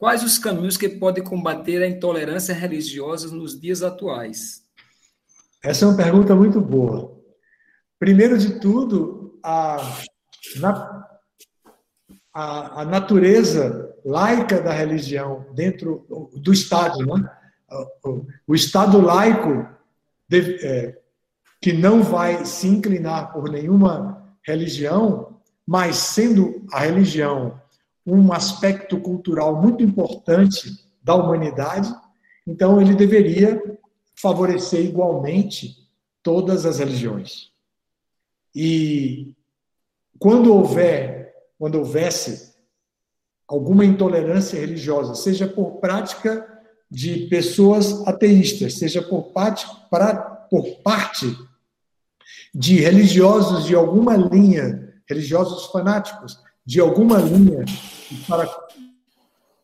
Quais os caminhos que podem combater a intolerância religiosa nos dias atuais? Essa é uma pergunta muito boa. Primeiro de tudo, a, na, a, a natureza laica da religião dentro do Estado, né? o, Estado laico é, que não vai se inclinar por nenhuma religião, mas sendo a religião um aspecto cultural muito importante da humanidade, então ele deveria favorecer igualmente todas as religiões. E quando houver, quando houvesse alguma intolerância religiosa, seja por prática de pessoas ateístas, seja por parte, pra, por parte de religiosos de alguma linha, religiosos fanáticos de alguma linha para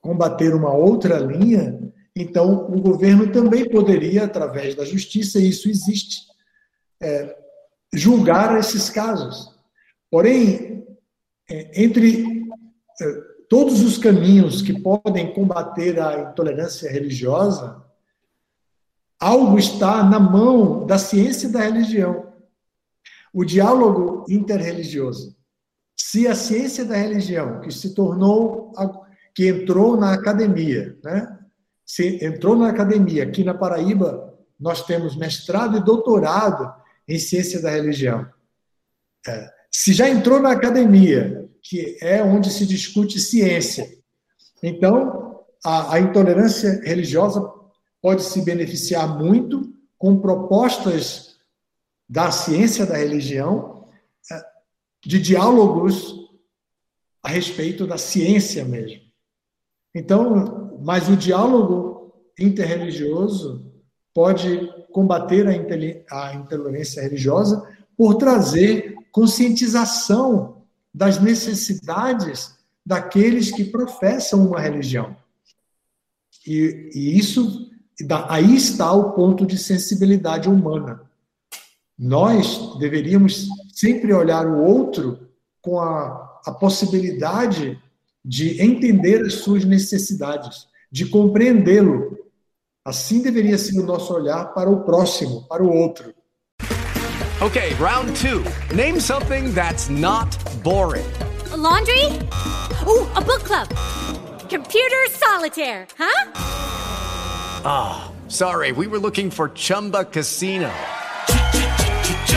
combater uma outra linha, então o governo também poderia, através da justiça, e isso existe, é, julgar esses casos. Porém, é, entre é, todos os caminhos que podem combater a intolerância religiosa, algo está na mão da ciência e da religião. O diálogo interreligioso. Se a ciência da religião, que se tornou, que entrou na academia, né? Se entrou na academia, aqui na Paraíba, nós temos mestrado e doutorado em ciência da religião. É, se já entrou na academia, que é onde se discute ciência, então a, a intolerância religiosa pode se beneficiar muito com propostas da ciência da religião de diálogos a respeito da ciência mesmo. Então, mas o diálogo interreligioso pode combater a intolerância religiosa por trazer conscientização das necessidades daqueles que professam uma religião. E, e isso, aí está o ponto de sensibilidade humana. Nós deveríamos sempre olhar o outro com a, a possibilidade de entender as suas necessidades, de compreendê-lo. Assim deveria ser o nosso olhar para o próximo, para o outro. Okay, round two. Name something that's not boring. A laundry? Ooh, a book club. Computer solitaire, huh? Ah, oh, sorry. We were looking for Chumba Casino.